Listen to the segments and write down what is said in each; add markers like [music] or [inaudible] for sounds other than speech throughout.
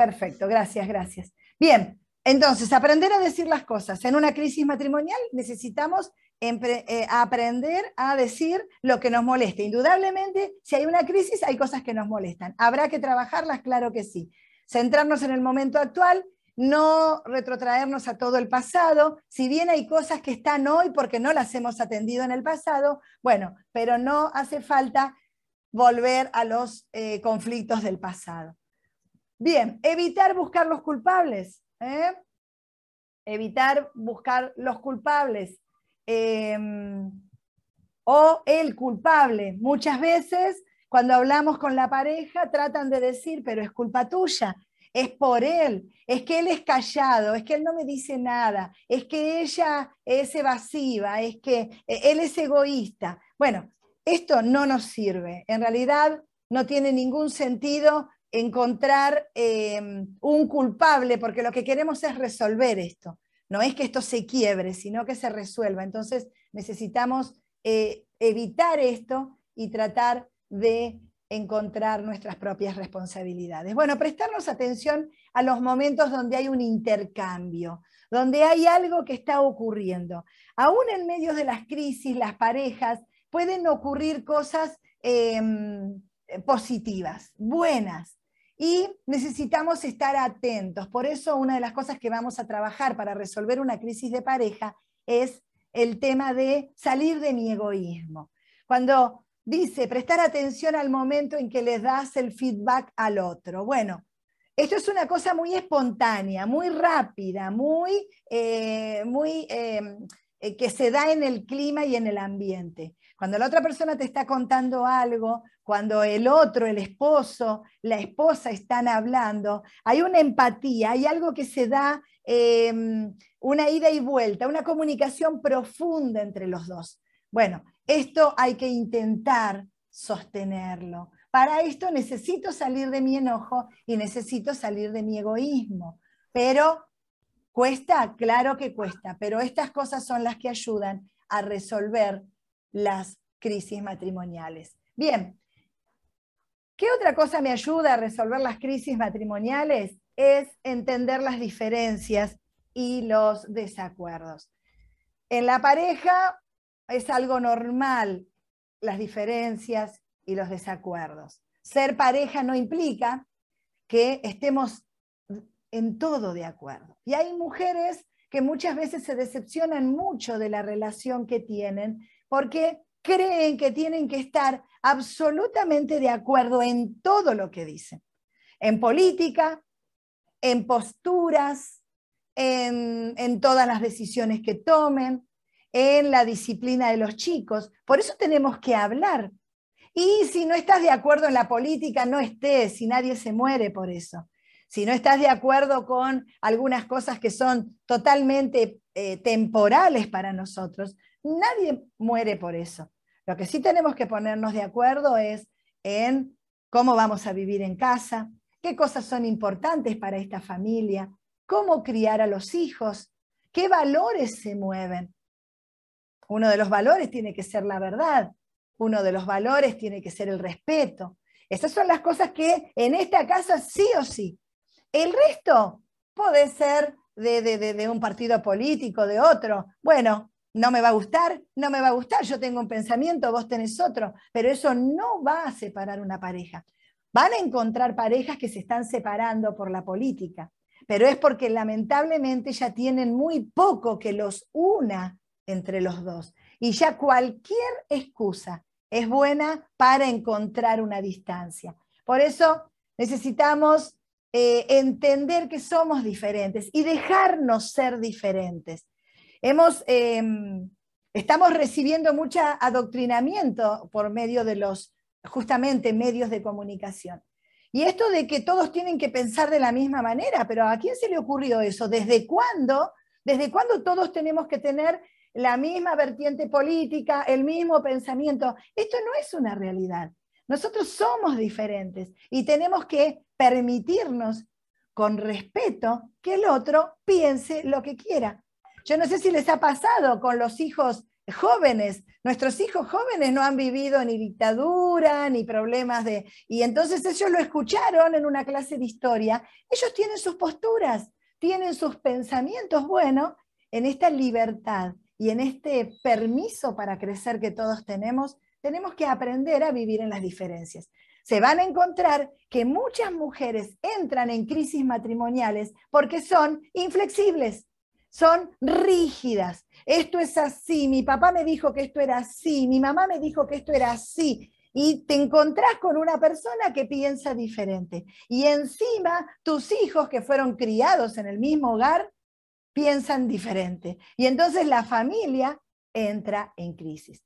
Perfecto, gracias, gracias. Bien, entonces, aprender a decir las cosas. En una crisis matrimonial necesitamos eh, aprender a decir lo que nos molesta. Indudablemente, si hay una crisis, hay cosas que nos molestan. ¿Habrá que trabajarlas? Claro que sí. Centrarnos en el momento actual, no retrotraernos a todo el pasado, si bien hay cosas que están hoy porque no las hemos atendido en el pasado, bueno, pero no hace falta volver a los eh, conflictos del pasado. Bien, evitar buscar los culpables. ¿eh? Evitar buscar los culpables. Em, o el culpable. Muchas veces cuando hablamos con la pareja tratan de decir, pero es culpa tuya, es por él, es que él es callado, es que él no me dice nada, es que ella es evasiva, es que e, él es egoísta. Bueno, esto no nos sirve. En realidad no tiene ningún sentido encontrar em, un culpable, porque lo que queremos es resolver esto. No es que esto se quiebre, sino que se resuelva. Entonces necesitamos eh, evitar esto y tratar de encontrar nuestras propias responsabilidades. Bueno, prestarnos atención a los momentos donde hay un intercambio, donde hay algo que está ocurriendo. Aún en medio de las crisis, las parejas pueden ocurrir cosas em, positivas, buenas, y necesitamos estar atentos. Por eso una de las cosas que vamos a trabajar para resolver una crisis de pareja es el tema de salir de mi egoísmo. Cuando dice prestar atención al momento en que le das el feedback al otro. Bueno, esto es una cosa muy espontánea, muy rápida, muy, eh, muy em, eh, que se da en el clima y en el ambiente. Cuando la otra persona te está contando algo, cuando el otro, el esposo, la esposa están hablando, hay una empatía, hay algo que se da, em, una ida y vuelta, una comunicación profunda entre los dos. Bueno, esto hay que intentar sostenerlo. Para esto necesito salir de mi enojo y necesito salir de mi egoísmo. Pero cuesta, claro que cuesta, pero estas cosas son las que ayudan a resolver las crisis matrimoniales. Bien, ¿qué otra cosa me ayuda a resolver las crisis matrimoniales? Es entender las diferencias y los desacuerdos. En la pareja es algo normal las diferencias y los desacuerdos. Ser pareja no implica que estemos en todo de acuerdo. Y hay mujeres que muchas veces se decepcionan mucho de la relación que tienen porque creen que tienen que estar absolutamente de acuerdo en todo lo que dicen, en política, en posturas, en, todas las decisiones que tomen, en la disciplina de los chicos. Por eso tenemos que hablar. Y si no estás de acuerdo en la política, no estés, si nadie se muere por eso. Si no estás de acuerdo con algunas cosas que son totalmente eh, temporales para nosotros, Nadie muere por eso. Lo que sí tenemos que ponernos de acuerdo es en cómo vamos a vivir en casa, qué cosas son importantes para esta familia, cómo criar a los hijos, qué valores se mueven. Uno de los valores tiene que ser la verdad, uno de los valores tiene que ser el respeto. Esas son las cosas que en esta casa sí o sí. El resto puede ser de, de un partido político, de otro. Bueno, no me va a gustar, no me va a gustar, yo tengo un pensamiento, vos tenés otro, pero eso no va a separar una pareja. Van a encontrar parejas que se están separando por la política, pero es porque lamentablemente ya tienen muy poco que los una entre los dos. Y ya cualquier excusa es buena para encontrar una distancia. Por eso necesitamos eh, entender que somos diferentes y dejarnos ser diferentes. Hemos, em, estamos recibiendo mucho adoctrinamiento por medio de los, justamente, medios de comunicación. Y esto de que todos tienen que pensar de la misma manera, pero ¿a quién se le ocurrió eso? ¿Desde cuándo? ¿Desde cuándo todos tenemos que tener la misma vertiente política, el mismo pensamiento? Esto no es una realidad. Nosotros somos diferentes y tenemos que permitirnos con respeto que el otro piense lo que quiera. Yo no sé si les ha pasado con los hijos jóvenes. Nuestros hijos jóvenes no han vivido ni dictadura, ni problemas de... Y entonces ellos lo escucharon en una clase de historia. Ellos tienen sus posturas, tienen sus pensamientos. Bueno, en esta libertad y en este permiso para crecer que todos tenemos, tenemos que aprender a vivir en las diferencias. Se van a encontrar que muchas mujeres entran en crisis matrimoniales porque son inflexibles, son rígidas. Esto es así, mi papá me dijo que esto era así, mi mamá me dijo que esto era así. Y te encontrás con una persona que piensa diferente. Y encima tus hijos que fueron criados en el mismo hogar piensan diferente. Y entonces la familia entra en crisis.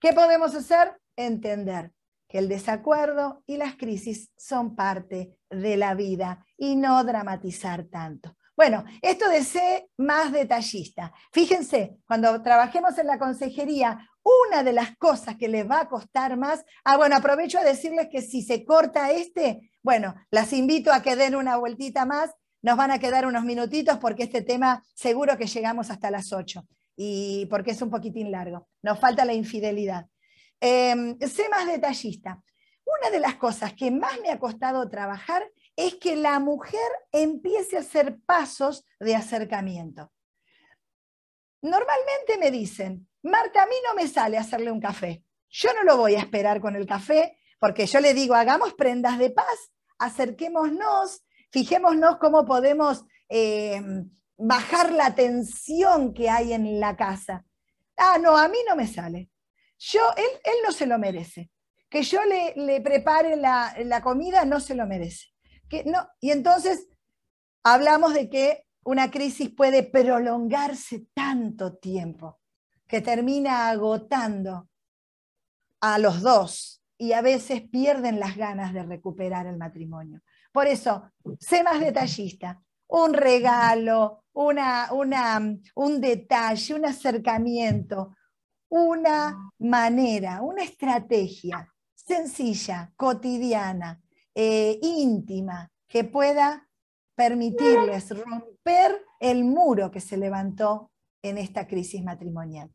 ¿Qué podemos hacer? Entender que el desacuerdo y las crisis son parte de la vida y no dramatizar tanto. Bueno, esto de ser más detallista. Fíjense, cuando trabajemos en la consejería, una de las cosas que les va a costar más, ah, bueno, aprovecho a decirles que si se corta este, bueno, las invito a que den una vueltita más, nos van a quedar unos minutitos porque este tema seguro que llegamos hasta las 8 y porque es un poquitín largo. Nos falta la infidelidad. Em, sé más detallista. Una de las cosas que más me ha costado trabajar es que la mujer empiece a hacer pasos de acercamiento. Normalmente me dicen, Marta, a mí no me sale hacerle un café. Yo no lo voy a esperar con el café, porque yo le digo, hagamos prendas de paz, acerquémonos, fijémonos cómo podemos eh, bajar la tensión que hay en la casa. Ah, no, a mí no me sale. Yo, él, él no se lo merece. Que yo le, le prepare la, la comida no se lo merece no, y entonces hablamos de que una crisis puede prolongarse tanto tiempo que termina agotando a los dos y a veces pierden las ganas de recuperar el matrimonio. Por eso, sé más detallista. Un regalo, una, un detalle, un acercamiento, una manera, una estrategia sencilla, cotidiana, eh, íntima que pueda permitirles romper el muro que se levantó en esta crisis matrimonial.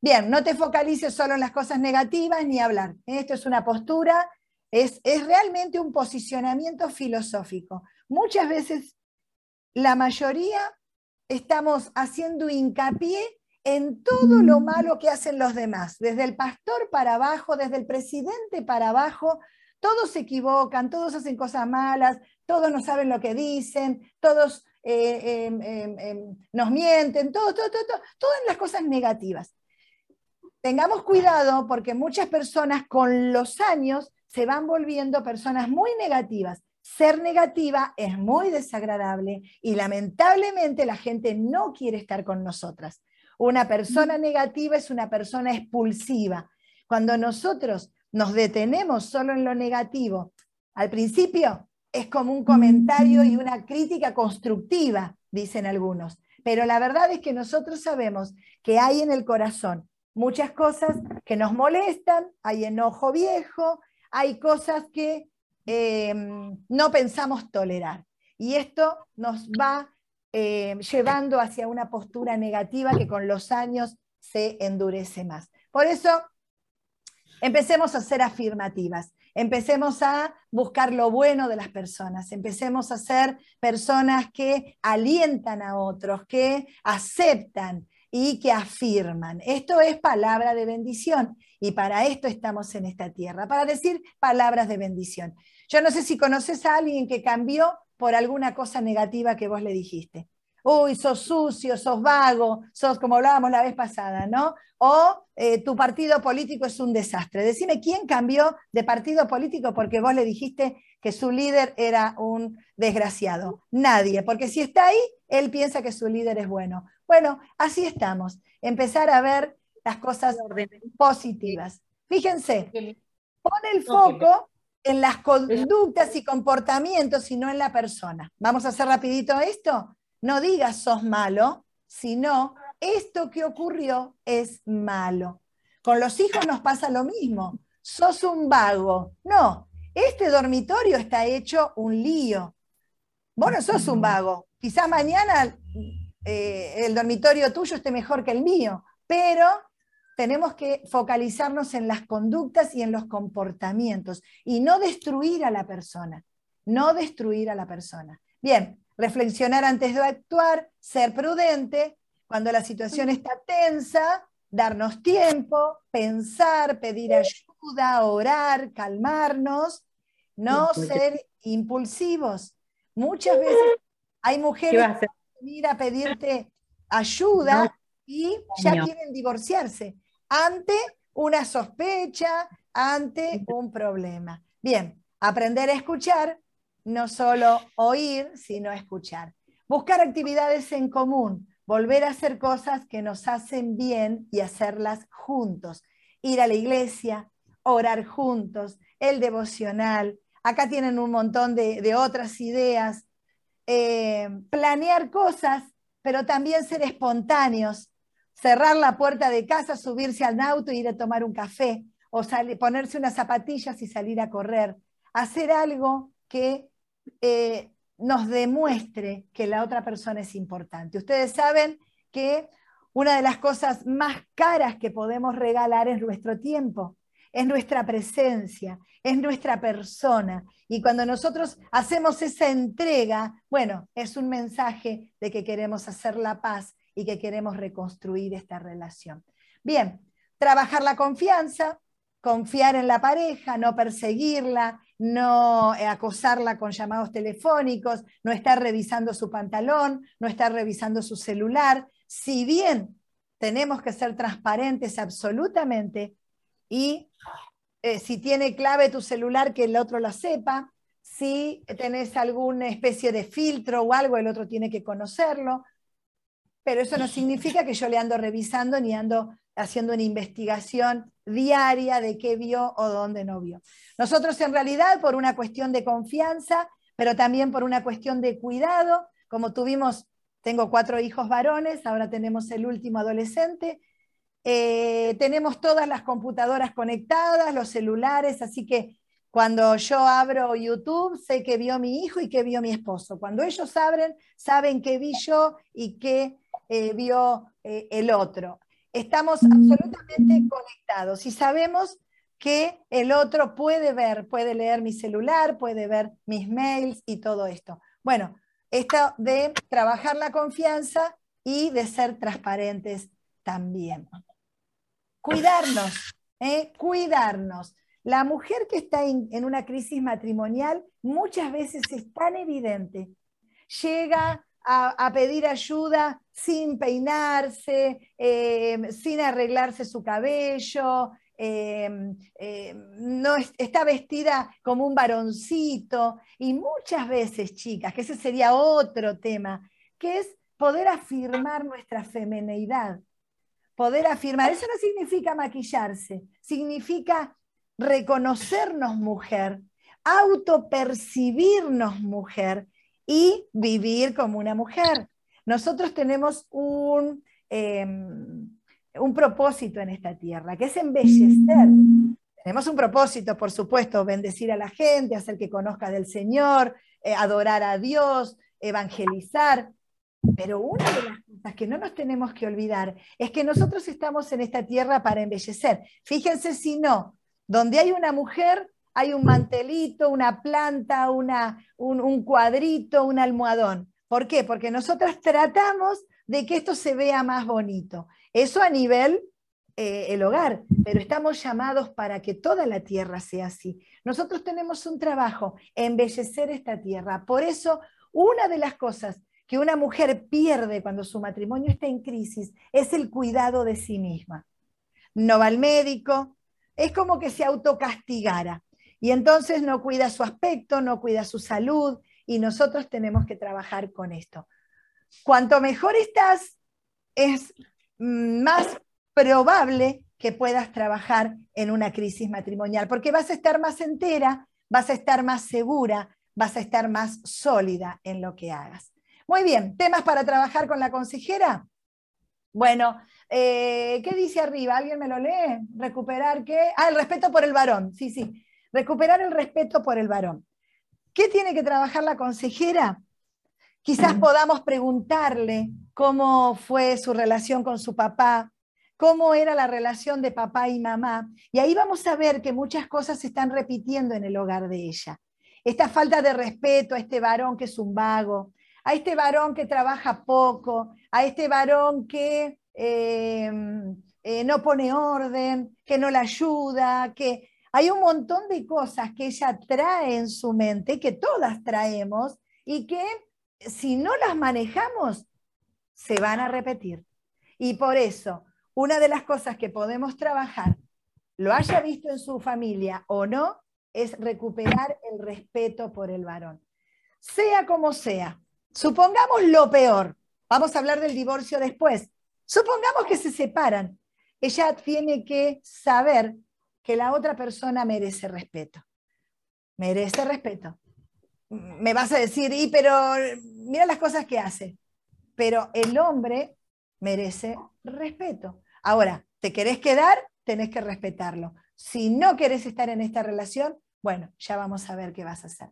Bien, no te focalices solo en las cosas negativas ni hablar. Esto es una postura, es, es realmente un posicionamiento filosófico. Muchas veces la mayoría estamos haciendo hincapié en todo lo malo que hacen los demás, desde el pastor para abajo, desde el presidente para abajo, todos se equivocan, todos hacen cosas malas, todos no saben lo que dicen, todos eh, em, em, em, nos mienten, todo, todo, todo, todas las cosas negativas. Tengamos cuidado porque muchas personas con los años se van volviendo personas muy negativas. Ser negativa es muy desagradable y lamentablemente la gente no quiere estar con nosotras. Una persona negativa es una persona expulsiva. Cuando nosotros nos detenemos solo en lo negativo, al principio es como un comentario y una crítica constructiva, dicen algunos. Pero la verdad es que nosotros sabemos que hay en el corazón muchas cosas que nos molestan, hay enojo viejo, hay cosas que em, no pensamos tolerar. Y esto nos va em, llevando hacia una postura negativa que con los años se endurece más. Por eso Empecemos a ser afirmativas, empecemos a buscar lo bueno de las personas, empecemos a ser personas que alientan a otros, que aceptan y que afirman. Esto es palabra de bendición y para esto estamos en esta tierra, para decir palabras de bendición. Yo no sé si conoces a alguien que cambió por alguna cosa negativa que vos le dijiste uy, sos sucio, sos vago, sos como hablábamos la vez pasada, ¿no? O eh, tu partido político es un desastre. Decime quién cambió de partido político porque vos le dijiste que su líder era un desgraciado. Nadie, porque si está ahí, él piensa que su líder es bueno. Bueno, así estamos. Empezar a ver las cosas positivas. Fíjense, pone el foco en las conductas y comportamientos y no en la persona. Vamos a hacer rapidito esto. No digas sos malo, sino esto que ocurrió es malo. Con los hijos nos pasa lo mismo. Sos un vago. No, este dormitorio está hecho un lío. Vos no sos un vago. Quizás mañana eh, el dormitorio tuyo esté mejor que el mío, pero tenemos que focalizarnos en las conductas y en los comportamientos y no destruir a la persona, no destruir a la persona. Bien, reflexionar antes de actuar, ser prudente, cuando la situación está tensa, darnos tiempo, pensar, pedir ayuda, orar, calmarnos, no ser impulsivos. Muchas veces hay mujeres que vienen a pedirte ayuda y ya quieren divorciarse ante una sospecha, ante un problema. Bien, aprender a escuchar, no solo oír, sino escuchar. Buscar actividades en común, volver a hacer cosas que nos hacen bien y hacerlas juntos. Ir a la iglesia, orar juntos, el devocional. Acá tienen un montón de, otras ideas. Eh, planear cosas, pero también ser espontáneos. Cerrar la puerta de casa, subirse al auto e ir a tomar un café, o ponerse unas zapatillas y salir a correr. Hacer algo que eh, nos demuestre que la otra persona es importante. Ustedes saben que una de las cosas más caras que podemos regalar es nuestro tiempo, es nuestra presencia, es nuestra persona. Y cuando nosotros hacemos esa entrega, bueno, es un mensaje de que queremos hacer la paz y que queremos reconstruir esta relación. Bien, trabajar la confianza, confiar en la pareja, no perseguirla, no eh, acosarla con llamados telefónicos, no estar revisando su pantalón, no estar revisando su celular. Si bien tenemos que ser transparentes absolutamente y eh, si tiene clave tu celular, que el otro la sepa, si tenés alguna especie de filtro o algo, el otro tiene que conocerlo, pero eso no significa que yo le ando revisando ni ando haciendo una investigación diaria de qué vio o dónde no vio. Nosotros en realidad, por una cuestión de confianza, pero también por una cuestión de cuidado, como tuvimos, tengo cuatro hijos varones, ahora tenemos el último adolescente, eh, tenemos todas las computadoras conectadas, los celulares, así que cuando yo abro YouTube, sé que vio mi hijo y que vio mi esposo. Cuando ellos abren, saben qué vi yo y qué eh, vio eh, el otro estamos absolutamente conectados y sabemos que el otro puede ver, puede leer mi celular, puede ver mis mails y todo esto. Bueno, esto de trabajar la confianza y de ser transparentes también. Cuidarnos, ¿eh? cuidarnos. La mujer que está en una crisis matrimonial muchas veces es tan evidente. Llega a, pedir ayuda sin peinarse, em, sin arreglarse su cabello, em, em, no está vestida como un varoncito. Y muchas veces, chicas, que ese sería otro tema, que es poder afirmar nuestra femineidad. Poder afirmar, eso no significa maquillarse, significa reconocernos mujer, autopercibirnos mujer y vivir como una mujer. Nosotros tenemos un, em, un propósito en esta tierra, que es embellecer. Tenemos un propósito, por supuesto, bendecir a la gente, hacer que conozca del Señor, eh, adorar a Dios, evangelizar. Pero una de las cosas que no nos tenemos que olvidar es que nosotros estamos en esta tierra para embellecer. Fíjense si no, donde hay una mujer, hay un mantelito, una planta, una, un, cuadrito, un almohadón. ¿Por qué? Porque nosotras tratamos de que esto se vea más bonito. Eso a nivel eh, el hogar, pero estamos llamados para que toda la tierra sea así. Nosotros tenemos un trabajo, embellecer esta tierra. Por eso, una de las cosas que una mujer pierde cuando su matrimonio está en crisis es el cuidado de sí misma. No va al médico, es como que se autocastigara. Y entonces no cuida su aspecto, no cuida su salud y nosotros tenemos que trabajar con esto. Cuanto mejor estás, es más probable que puedas trabajar en una crisis matrimonial, porque vas a estar más entera, vas a estar más segura, vas a estar más sólida en lo que hagas. Muy bien, temas para trabajar con la consejera. Bueno, eh, ¿qué dice arriba? ¿Alguien me lo lee? Recuperar qué? Ah, el respeto por el varón. Sí, sí. Recuperar el respeto por el varón. ¿Qué tiene que trabajar la consejera? Quizás podamos preguntarle cómo fue su relación con su papá, cómo era la relación de papá y mamá. Y ahí vamos a ver que muchas cosas se están repitiendo en el hogar de ella. Esta falta de respeto a este varón que es un vago, a este varón que trabaja poco, a este varón que eh, eh, no pone orden, que no la ayuda, que hay un montón de cosas que ella trae en su mente, que todas traemos, y que si no las manejamos, se van a repetir. Y por eso, una de las cosas que podemos trabajar, lo haya visto en su familia o no, es recuperar el respeto por el varón. Sea como sea, supongamos lo peor, vamos a hablar del divorcio después, supongamos que se separan, ella tiene que saber que la otra persona merece respeto, merece respeto. Me vas a decir, y pero mira las cosas que hace, pero el hombre merece respeto. Ahora, ¿te querés quedar? Tenés que respetarlo. Si no querés estar en esta relación, bueno, ya vamos a ver qué vas a hacer.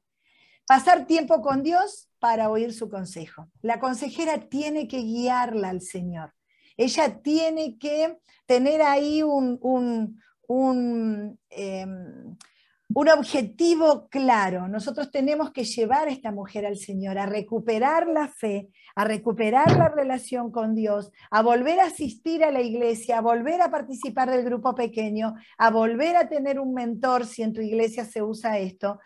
Pasar tiempo con Dios para oír su consejo. La consejera tiene que guiarla al Señor. Ella tiene que tener ahí un, un, em, un objetivo claro. Nosotros tenemos que llevar a esta mujer al Señor, a recuperar la fe, a recuperar la relación con Dios, a volver a asistir a la iglesia, a volver a participar del grupo pequeño, a volver a tener un mentor, si en tu iglesia se usa esto,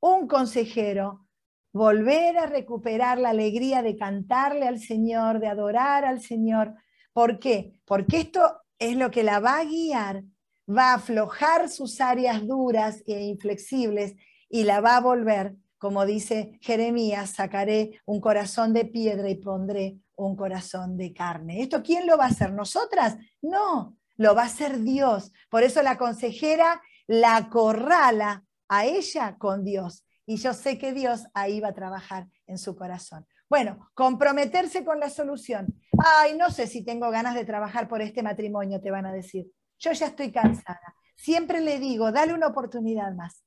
un consejero, volver a recuperar la alegría de cantarle al Señor, de adorar al Señor. ¿Por qué? Porque esto es lo que la va a guiar va a aflojar sus áreas duras e inflexibles y la va a volver, como dice Jeremías, sacaré un corazón de piedra y pondré un corazón de carne. ¿Esto quién lo va a hacer? ¿Nosotras? No, lo va a hacer Dios. Por eso la consejera la acorrala a ella con Dios. Y yo sé que Dios ahí va a trabajar en su corazón. Bueno, comprometerse con la solución. Ay, no sé si tengo ganas de trabajar por este matrimonio, te van a decir. Yo ya estoy cansada. Siempre le digo, dale una oportunidad más.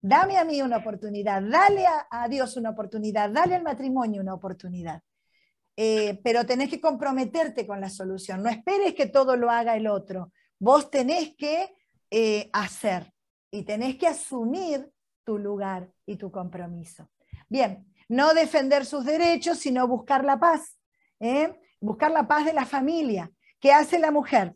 Dame a mí una oportunidad, dale a, Dios una oportunidad, dale al matrimonio una oportunidad. Eh, pero tenés que comprometerte con la solución. No esperes que todo lo haga el otro. Vos tenés que eh, hacer y tenés que asumir tu lugar y tu compromiso. Bien, no defender sus derechos, sino buscar la paz. ¿eh? Buscar la paz de la familia. ¿Qué hace la mujer?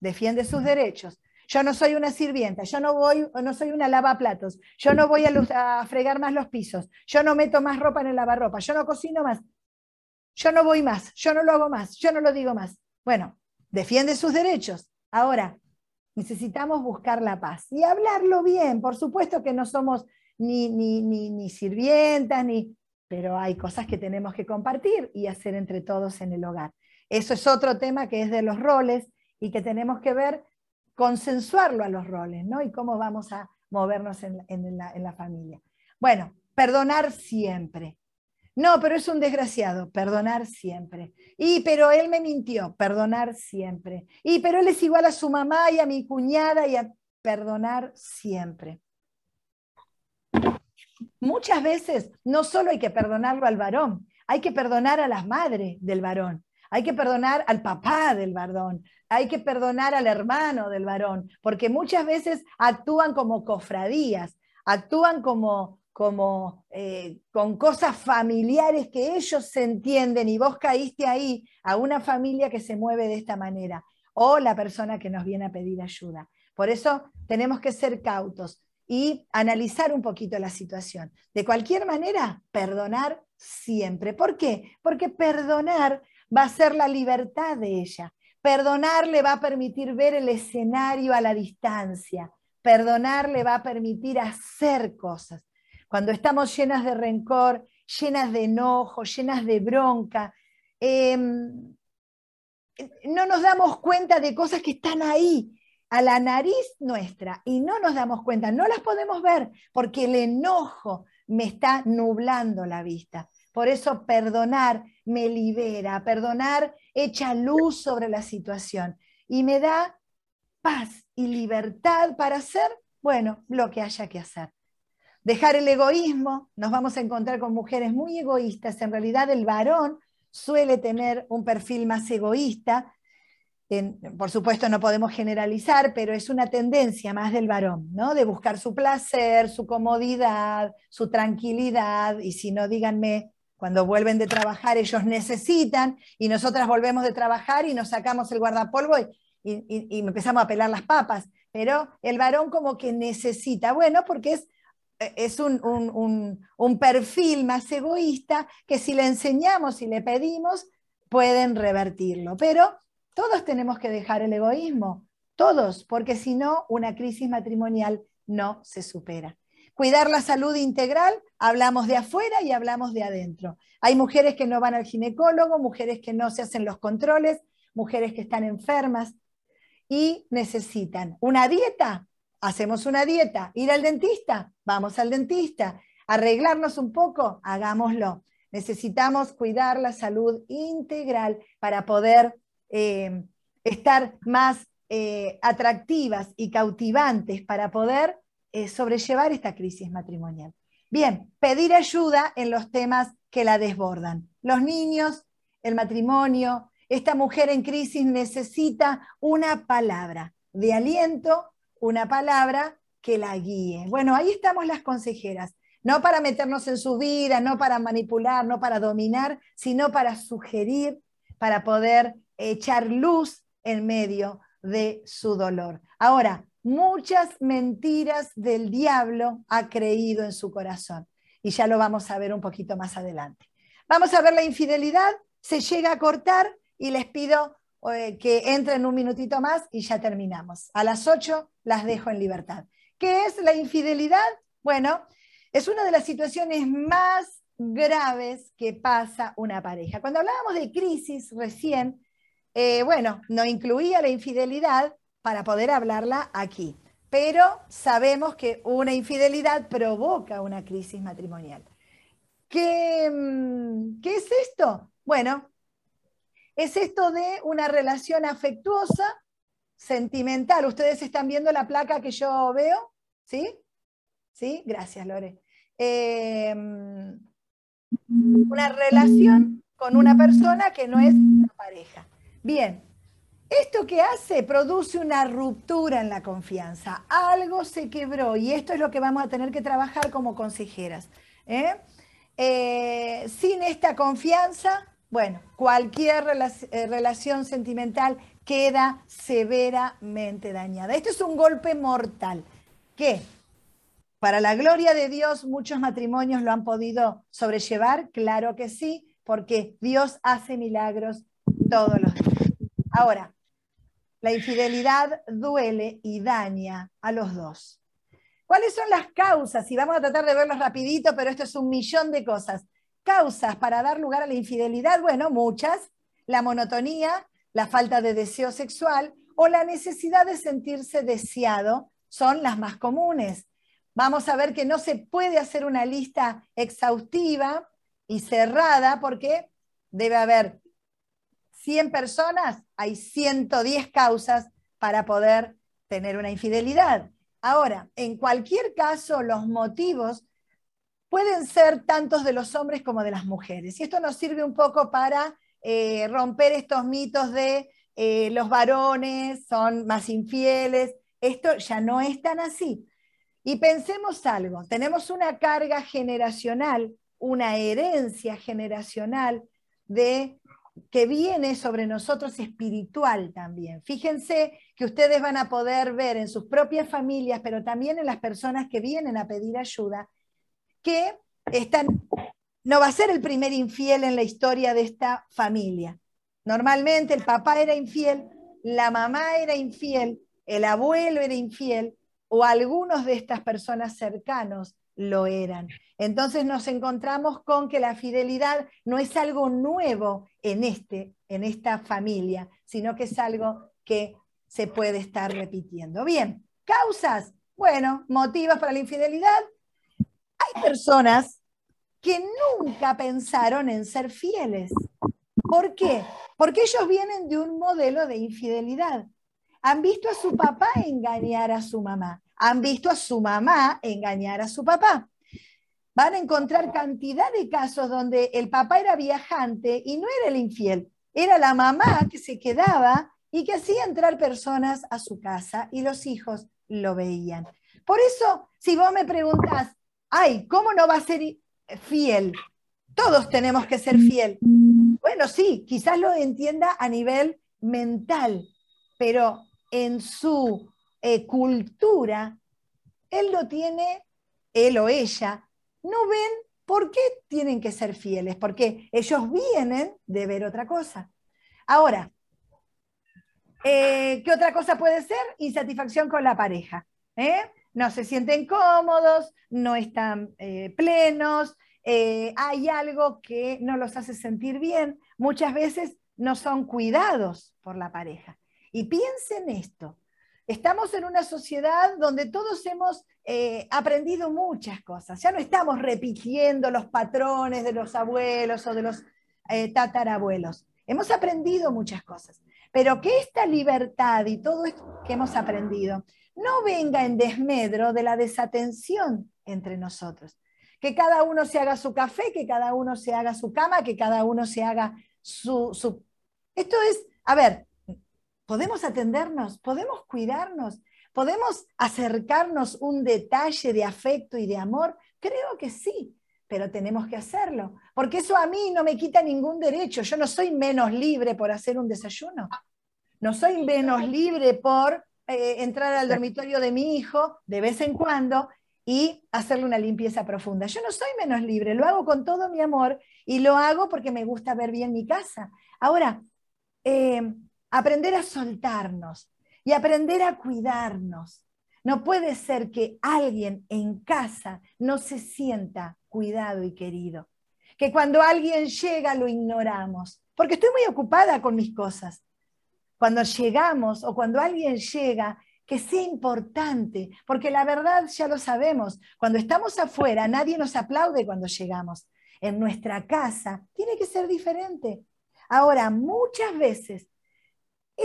Defiende sus derechos. Yo no soy una sirvienta, yo no voy, no soy una lavaplatos, yo no voy a, fregar más los pisos, yo no meto más ropa en el lavarropa, yo no cocino más, yo no voy más, yo no lo hago más, yo no lo digo más. Bueno, defiende sus derechos. Ahora, necesitamos buscar la paz y hablarlo bien. Por supuesto que no somos ni, ni, ni, ni sirvientas, ni, pero hay cosas que tenemos que compartir y hacer entre todos en el hogar. Eso es otro tema que es de los roles y que tenemos que ver, consensuarlo a los roles, ¿no? Y cómo vamos a movernos en, la, familia. Bueno, perdonar siempre. No, pero es un desgraciado, perdonar siempre. Y pero él me mintió, perdonar siempre. Y pero él es igual a su mamá y a mi cuñada y a perdonar siempre. Muchas veces no solo hay que perdonarlo al varón, hay que perdonar a las madres del varón, hay que perdonar al papá del varón, hay que perdonar al hermano del varón, porque muchas veces actúan como cofradías, actúan como, como eh, con cosas familiares que ellos se entienden y vos caíste ahí a una familia que se mueve de esta manera, o la persona que nos viene a pedir ayuda. Por eso tenemos que ser cautos y analizar un poquito la situación. De cualquier manera, perdonar siempre. ¿Por qué? Porque perdonar va a ser la libertad de ella. Perdonar le va a permitir ver el escenario a la distancia. Perdonar le va a permitir hacer cosas. Cuando estamos llenas de rencor, llenas de enojo, llenas de bronca, em, no nos damos cuenta de cosas que están ahí, a la nariz nuestra, y no nos damos cuenta, no las podemos ver, porque el enojo me está nublando la vista. Por eso perdonar me libera, perdonar echa luz sobre la situación y me da paz y libertad para hacer, bueno, lo que haya que hacer. Dejar el egoísmo, nos vamos a encontrar con mujeres muy egoístas, en realidad el varón suele tener un perfil más egoísta, por supuesto no podemos generalizar, pero es una tendencia más del varón, ¿no? De buscar su placer, su comodidad, su tranquilidad, y si no, díganme, cuando vuelven de trabajar ellos necesitan, y nosotras volvemos de trabajar y nos sacamos el guardapolvo y, y empezamos a pelar las papas, pero el varón como que necesita, bueno, porque es es un, un, un, perfil más egoísta que si le enseñamos y le pedimos, pueden revertirlo. Pero todos tenemos que dejar el egoísmo, todos, porque si no, una crisis matrimonial no se supera. Cuidar la salud integral, hablamos de afuera y hablamos de adentro. Hay mujeres que no van al ginecólogo, mujeres que no se hacen los controles, mujeres que están enfermas y necesitan una dieta. Hacemos una dieta. Ir al dentista, vamos al dentista. Arreglarnos un poco, hagámoslo. Necesitamos cuidar la salud integral para poder eh, estar más eh, atractivas y cautivantes para poder eh, sobrellevar esta crisis matrimonial. Bien, pedir ayuda en los temas que la desbordan. Los niños, el matrimonio, esta mujer en crisis necesita una palabra de aliento, una palabra que la guíe. Bueno, ahí estamos las consejeras, no para meternos en su vida, no para manipular, no para dominar, sino para sugerir, para poder echar luz en medio de su dolor. Ahora, muchas mentiras del diablo ha creído en su corazón y ya lo vamos a ver un poquito más adelante. Vamos a ver la infidelidad, se llega a cortar y les pido eh, que entren un minutito más y ya terminamos. A las 8 las dejo en libertad. ¿Qué es la infidelidad? Bueno, es una de las situaciones más graves que pasa una pareja. Cuando hablábamos de crisis recién, eh, bueno, no incluía la infidelidad para poder hablarla aquí, pero sabemos que una infidelidad provoca una crisis matrimonial. ¿Qué, mm, ¿Qué, es esto? Bueno, es esto de una relación afectuosa, sentimental. Ustedes están viendo la placa que yo veo, ¿sí? ¿Sí? Gracias, Lore. Eh, una relación con una persona que no es una pareja. Bien, esto que hace produce una ruptura en la confianza. Algo se quebró y esto es lo que vamos a tener que trabajar como consejeras. ¿eh? Eh, sin esta confianza, bueno, cualquier eh, relación sentimental queda severamente dañada. Esto es un golpe mortal que, para la gloria de Dios, muchos matrimonios lo han podido sobrellevar, claro que sí, porque Dios hace milagros todos los días. Ahora, la infidelidad duele y daña a los dos. ¿Cuáles son las causas? Y vamos a tratar de verlos rapidito, pero esto es un millón de cosas. Causas para dar lugar a la infidelidad, bueno, muchas. La monotonía, la falta de deseo sexual o la necesidad de sentirse deseado son las más comunes. Vamos a ver que no se puede hacer una lista exhaustiva y cerrada porque debe haber 100 personas, hay 110 causas para poder tener una infidelidad. Ahora, en cualquier caso, los motivos pueden ser tantos de los hombres como de las mujeres. Y esto nos sirve un poco para eh, romper estos mitos de eh, los varones son más infieles. Esto ya no es tan así. Y pensemos algo, tenemos una carga generacional, una herencia generacional de que viene sobre nosotros espiritual también. Fíjense que ustedes van a poder ver en sus propias familias, pero también en las personas que vienen a pedir ayuda, que están, no va a ser el primer infiel en la historia de esta familia. Normalmente el papá era infiel, la mamá era infiel, el abuelo era infiel o algunos de estas personas cercanos lo eran. Entonces nos encontramos con que la fidelidad no es algo nuevo en, este, en esta familia, sino que es algo que se puede estar repitiendo. Bien, causas. Bueno, motivos para la infidelidad. Hay personas que nunca pensaron en ser fieles. ¿Por qué? Porque ellos vienen de un modelo de infidelidad. Han visto a su papá engañar a su mamá han visto a su mamá engañar a su papá. Van a encontrar cantidad de casos donde el papá era viajante y no era el infiel, era la mamá que se quedaba y que hacía entrar personas a su casa y los hijos lo veían. Por eso, si vos me preguntás, ay, ¿cómo no va a ser fiel? Todos tenemos que ser fiel. Bueno, sí, quizás lo entienda a nivel mental, pero en su eh, cultura, él lo tiene, él o ella, no ven por qué tienen que ser fieles, porque ellos vienen de ver otra cosa. Ahora, eh, ¿qué otra cosa puede ser? Insatisfacción con la pareja. ¿eh? No se sienten cómodos, no están plenos, hay algo que no los hace sentir bien. Muchas veces no son cuidados por la pareja. Y piensen esto, estamos en una sociedad donde todos hemos eh, aprendido muchas cosas, ya no estamos repitiendo los patrones de los abuelos o de los eh, tatarabuelos, hemos aprendido muchas cosas, pero que esta libertad y todo esto que hemos aprendido no venga en desmedro de la desatención entre nosotros. Que cada uno se haga su café, que cada uno se haga su cama, que cada uno se haga su... su... Esto es, a ver, podemos atendernos, podemos cuidarnos, podemos acercarnos un detalle de afecto y de amor. Creo que sí, pero tenemos que hacerlo, porque eso a mí no me quita ningún derecho. Yo no soy menos libre por hacer un desayuno, no soy menos libre por eh, entrar al dormitorio de mi hijo de vez en cuando y hacerle una limpieza profunda. Yo no soy menos libre, lo hago con todo mi amor y lo hago porque me gusta ver bien mi casa. Ahora, eh, aprender a soltarnos y aprender a cuidarnos. No puede ser que alguien en casa no se sienta cuidado y querido. Que cuando alguien llega lo ignoramos, porque estoy muy ocupada con mis cosas. Cuando llegamos o cuando alguien llega, que sea importante, porque la verdad ya lo sabemos, cuando estamos afuera nadie nos aplaude cuando llegamos. En nuestra casa tiene que ser diferente. Ahora, muchas veces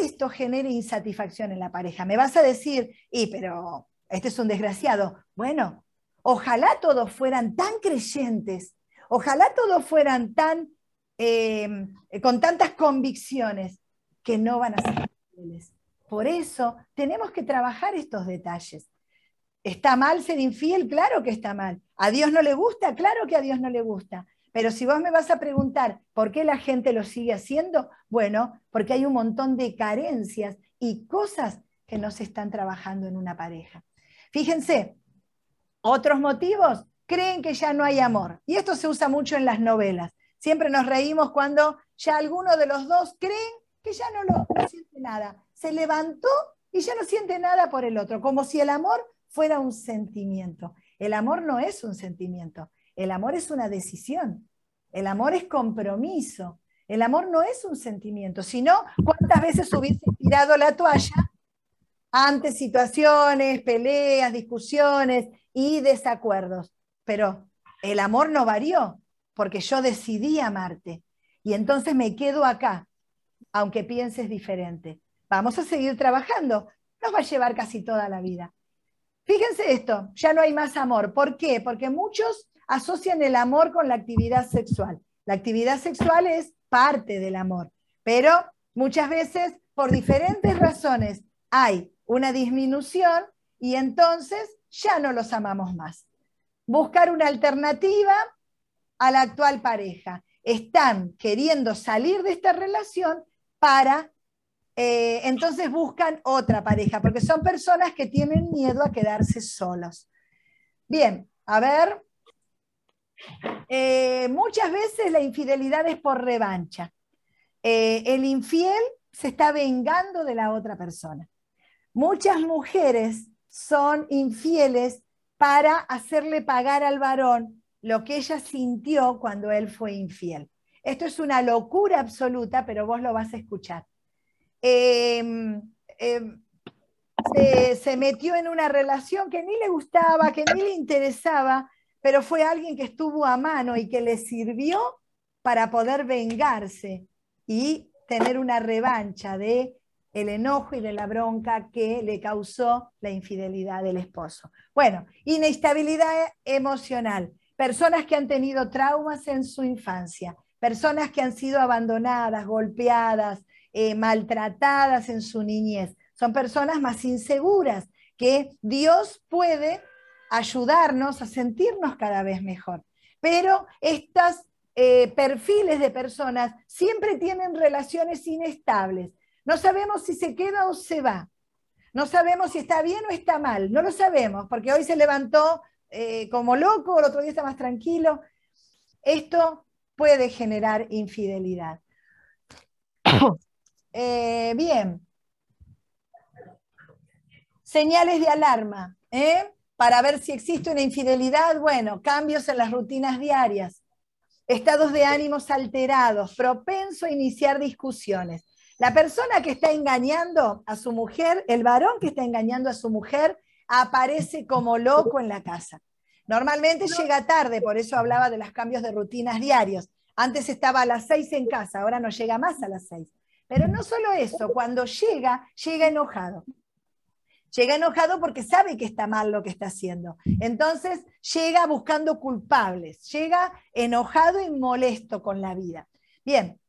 esto genera insatisfacción en la pareja. Me vas a decir, y pero este es un desgraciado. Bueno, ojalá todos fueran tan creyentes, ojalá todos fueran tan, eh, con tantas convicciones que no van a ser fieles. Por eso tenemos que trabajar estos detalles. ¿Está mal ser infiel? Claro que está mal. ¿A Dios no le gusta? Claro que a Dios no le gusta. Pero si vos me vas a preguntar por qué la gente lo sigue haciendo, bueno, porque hay un montón de carencias y cosas que no se están trabajando en una pareja. Fíjense, otros motivos, creen que ya no hay amor. Y esto se usa mucho en las novelas. Siempre nos reímos cuando ya alguno de los dos creen que ya no, lo, siente nada. Se levantó y ya no siente nada por el otro, como si el amor fuera un sentimiento. El amor no es un sentimiento. El amor es una decisión, el amor es compromiso, el amor no es un sentimiento, sino cuántas veces hubiese tirado la toalla ante situaciones, peleas, discusiones y desacuerdos. Pero el amor no varió, porque yo decidí amarte. Y entonces me quedo acá, aunque pienses diferente. Vamos a seguir trabajando. Nos va a llevar casi toda la vida. Fíjense esto, ya no hay más amor. ¿Por qué? Porque muchos asocian el amor con la actividad sexual. La actividad sexual es parte del amor, pero muchas veces por diferentes razones hay una disminución y entonces ya no los amamos más. Buscar una alternativa a la actual pareja. Están queriendo salir de esta relación para, eh, entonces buscan otra pareja, porque son personas que tienen miedo a quedarse solos. Bien, a ver, eh, muchas veces la infidelidad es por revancha. Eh, el infiel se está vengando de la otra persona. Muchas mujeres son infieles para hacerle pagar al varón lo que ella sintió cuando él fue infiel. Esto es una locura absoluta, pero vos lo vas a escuchar. Em, em, se, se, metió en una relación que ni le gustaba, que ni le interesaba, pero fue alguien que estuvo a mano y que le sirvió para poder vengarse y tener una revancha de el enojo y de la bronca que le causó la infidelidad del esposo. Bueno, inestabilidad emocional, personas que han tenido traumas en su infancia, personas que han sido abandonadas, golpeadas, eh, maltratadas en su niñez, son personas más inseguras, que Dios puede ayudarnos a sentirnos cada vez mejor. Pero estos eh, perfiles de personas siempre tienen relaciones inestables. No sabemos si se queda o se va. No sabemos si está bien o está mal. No lo sabemos, porque hoy se levantó eh, como loco, el otro día está más tranquilo. Esto puede generar infidelidad. [coughs] Eh, bien. Señales de alarma. ¿eh? Para ver si existe una infidelidad, bueno, cambios en las rutinas diarias, estados de ánimos alterados, propenso a iniciar discusiones. La persona que está engañando a su mujer, el varón que está engañando a su mujer, aparece como loco en la casa. Normalmente llega tarde, por eso hablaba de los cambios de rutinas diarios. Antes estaba a las seis en casa, ahora no llega más a las seis. Pero no solo eso, cuando llega, llega enojado. Llega enojado porque sabe que está mal lo que está haciendo. Entonces llega buscando culpables, llega enojado y molesto con la vida. Bien,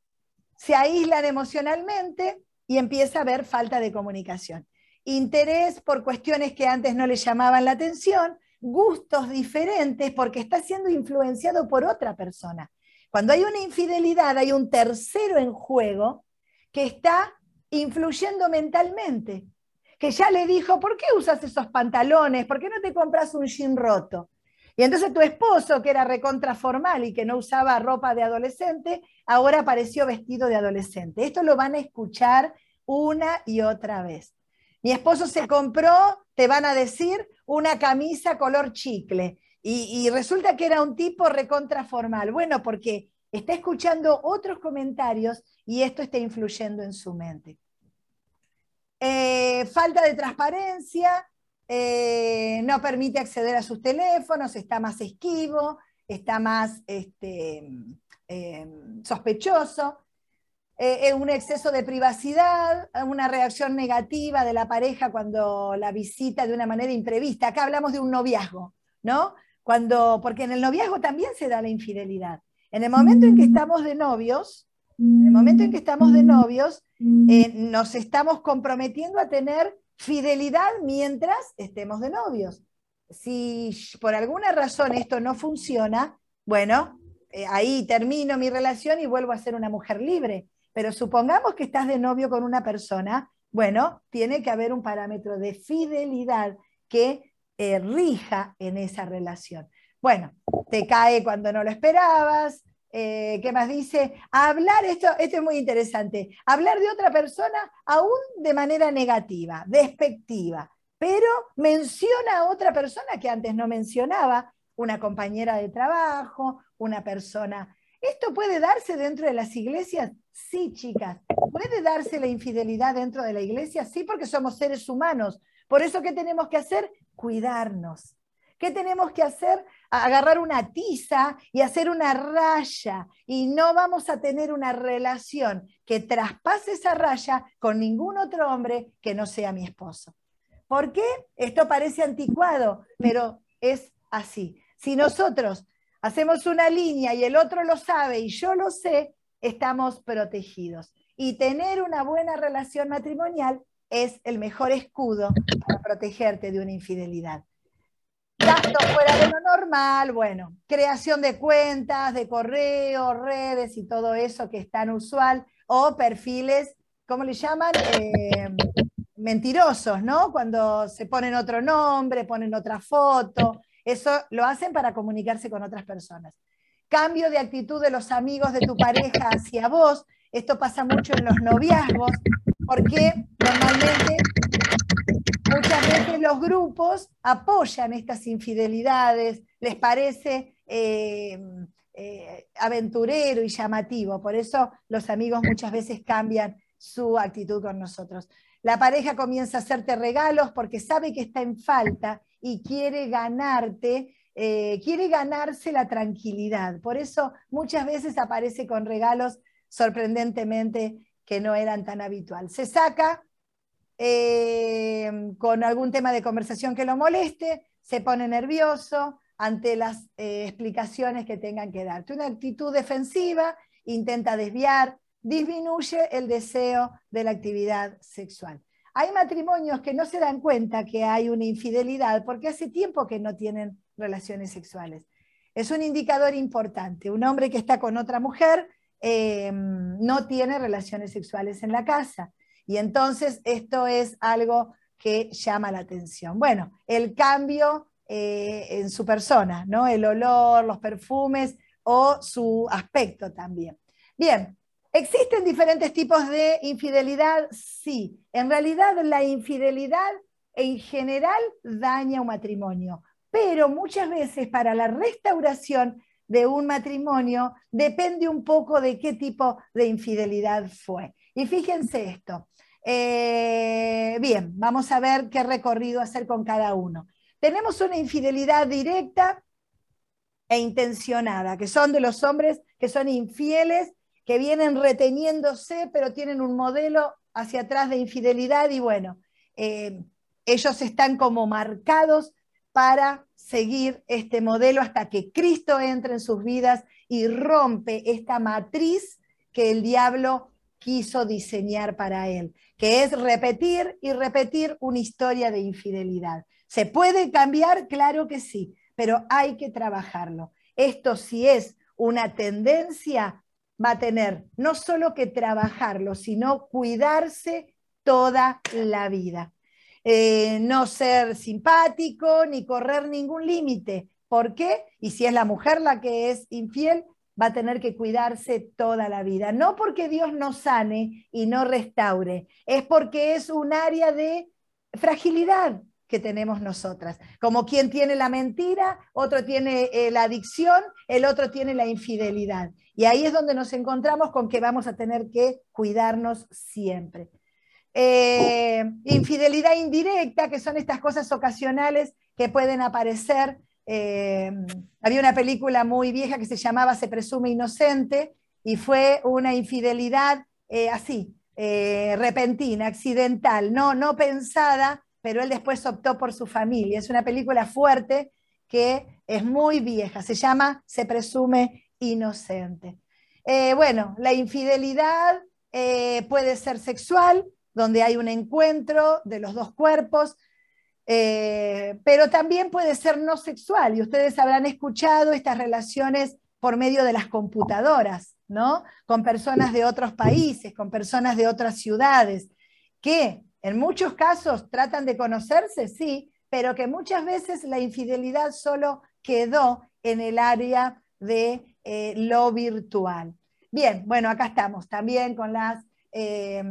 se aíslan emocionalmente y empieza a haber falta de comunicación. Interés por cuestiones que antes no le llamaban la atención, gustos diferentes porque está siendo influenciado por otra persona. Cuando hay una infidelidad, hay un tercero en juego que está influyendo mentalmente, ya le dijo, ¿por qué usas esos pantalones? ¿Por qué no te compras un jean roto? Y entonces tu esposo, que era recontraformal y que no usaba ropa de adolescente, ahora apareció vestido de adolescente. Esto lo van a escuchar una y otra vez. Mi esposo se compró, te van a decir, una camisa color chicle. Y, resulta que era un tipo recontraformal. Bueno, porque está escuchando otros comentarios y esto está influyendo en su mente. Eh, falta de transparencia, eh, no permite acceder a sus teléfonos, está más esquivo, está más este, em, sospechoso, eh, un exceso de privacidad, una reacción negativa de la pareja cuando la visita de una manera imprevista. Acá hablamos de un noviazgo, ¿no? Cuando, porque en el noviazgo también se da la infidelidad. En el momento en que estamos de novios, en el momento en que estamos de novios, eh, nos estamos comprometiendo a tener fidelidad mientras estemos de novios. Si por alguna razón esto no funciona, bueno, eh, ahí termino mi relación y vuelvo a ser una mujer libre. Pero supongamos que estás de novio con una persona, bueno, tiene que haber un parámetro de fidelidad que eh, rija en esa relación. Bueno, te cae cuando no lo esperabas, eh, ¿qué más dice? Hablar, esto, esto es muy interesante, hablar de otra persona aún de manera negativa, despectiva, pero menciona a otra persona que antes no mencionaba, una compañera de trabajo, una persona. ¿Esto puede darse dentro de las iglesias? Sí, chicas. ¿Puede darse la infidelidad dentro de la iglesia? Sí, porque somos seres humanos. Por eso, ¿qué tenemos que hacer? Cuidarnos. ¿Qué tenemos que hacer? Agarrar una tiza y hacer una raya. Y no vamos a tener una relación que traspase esa raya con ningún otro hombre que no sea mi esposo. ¿Por qué? Esto parece anticuado, pero es así. Si nosotros hacemos una línea y el otro lo sabe y yo lo sé, estamos protegidos. Y tener una buena relación matrimonial es el mejor escudo para protegerte de una infidelidad. Gastos fuera de lo normal, bueno, creación de cuentas, de correo, redes y todo eso que es tan usual, o perfiles, ¿cómo le llaman? Eh, mentirosos, ¿no? Cuando se ponen otro nombre, ponen otra foto, eso lo hacen para comunicarse con otras personas. Cambio de actitud de los amigos de tu pareja hacia vos, esto pasa mucho en los noviazgos, porque normalmente muchas veces los grupos apoyan estas infidelidades, les parece eh, eh, aventurero y llamativo, por eso los amigos muchas veces cambian su actitud con nosotros. La pareja comienza a hacerte regalos porque sabe que está en falta y quiere ganarte, eh, quiere ganarse la tranquilidad. Por eso muchas veces aparece con regalos sorprendentemente que no eran tan habitual. Se saca eh, con algún tema de conversación que lo moleste, se pone nervioso ante las eh, explicaciones que tengan que darte. Una actitud defensiva, intenta desviar, disminuye el deseo de la actividad sexual. Hay matrimonios que no se dan cuenta que hay una infidelidad porque hace tiempo que no tienen relaciones sexuales. Es un indicador importante. Un hombre que está con otra mujer eh, no tiene relaciones sexuales en la casa. Y entonces esto es algo que llama la atención. Bueno, el cambio eh, en su persona, ¿no? El olor, los perfumes o su aspecto también. Bien, ¿existen diferentes tipos de infidelidad? Sí. En realidad la infidelidad en general daña un matrimonio, pero muchas veces para la restauración de un matrimonio depende un poco de qué tipo de infidelidad fue. Y fíjense esto. Eh, bien, vamos a ver qué recorrido hacer con cada uno. Tenemos una infidelidad directa e intencionada, que son de los hombres que son infieles, que vienen reteniéndose, pero tienen un modelo hacia atrás de infidelidad y bueno, eh, ellos están como marcados para seguir este modelo hasta que Cristo entre en sus vidas y rompe esta matriz que el diablo quiso diseñar para él, que es repetir y repetir una historia de infidelidad. ¿Se puede cambiar? Claro que sí, pero hay que trabajarlo. Esto si es una tendencia, va a tener no solo que trabajarlo, sino cuidarse toda la vida. Eh, no ser simpático ni correr ningún límite. ¿Por qué? Y si es la mujer la que es infiel, va a tener que cuidarse toda la vida. No porque Dios no sane y no restaure, es porque es un área de fragilidad que tenemos nosotras. Como quien tiene la mentira, otro tiene eh, la adicción, el otro tiene la infidelidad. Y ahí es donde nos encontramos con que vamos a tener que cuidarnos siempre. Eh, infidelidad indirecta, que son estas cosas ocasionales que pueden aparecer. Eh, había una película muy vieja que se llamaba Se presume inocente y fue una infidelidad eh, así, repentina, accidental, no, no pensada, pero él después optó por su familia. Es una película fuerte que es muy vieja, se llama Se presume inocente. bueno, la infidelidad puede ser sexual, donde hay un encuentro de los dos cuerpos, eh, pero también puede ser no sexual, y ustedes habrán escuchado estas relaciones por medio de las computadoras, ¿no? Con personas de otros países, con personas de otras ciudades, que en muchos casos tratan de conocerse, sí, pero que muchas veces la infidelidad solo quedó en el área de eh, lo virtual. Bien, bueno, acá estamos también con las eh,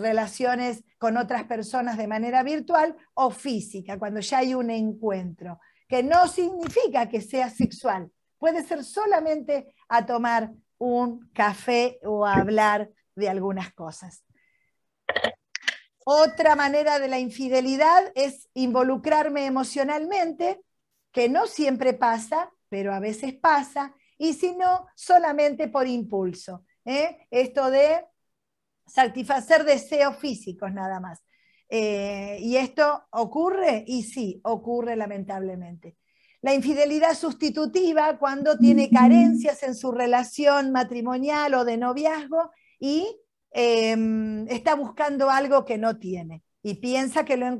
relaciones con otras personas de manera virtual o física, cuando ya hay un encuentro, que no significa que sea sexual, puede ser solamente a tomar un café o a hablar de algunas cosas. Otra manera de la infidelidad es involucrarme emocionalmente, que no siempre pasa, pero a veces pasa, y si no, solamente por impulso. ¿eh? Esto de satisfacer deseos físicos nada más. Eh, y esto ocurre, y sí, ocurre lamentablemente. La infidelidad sustitutiva cuando tiene carencias en su relación matrimonial o de noviazgo y em, está buscando algo que no tiene y piensa que lo encuentra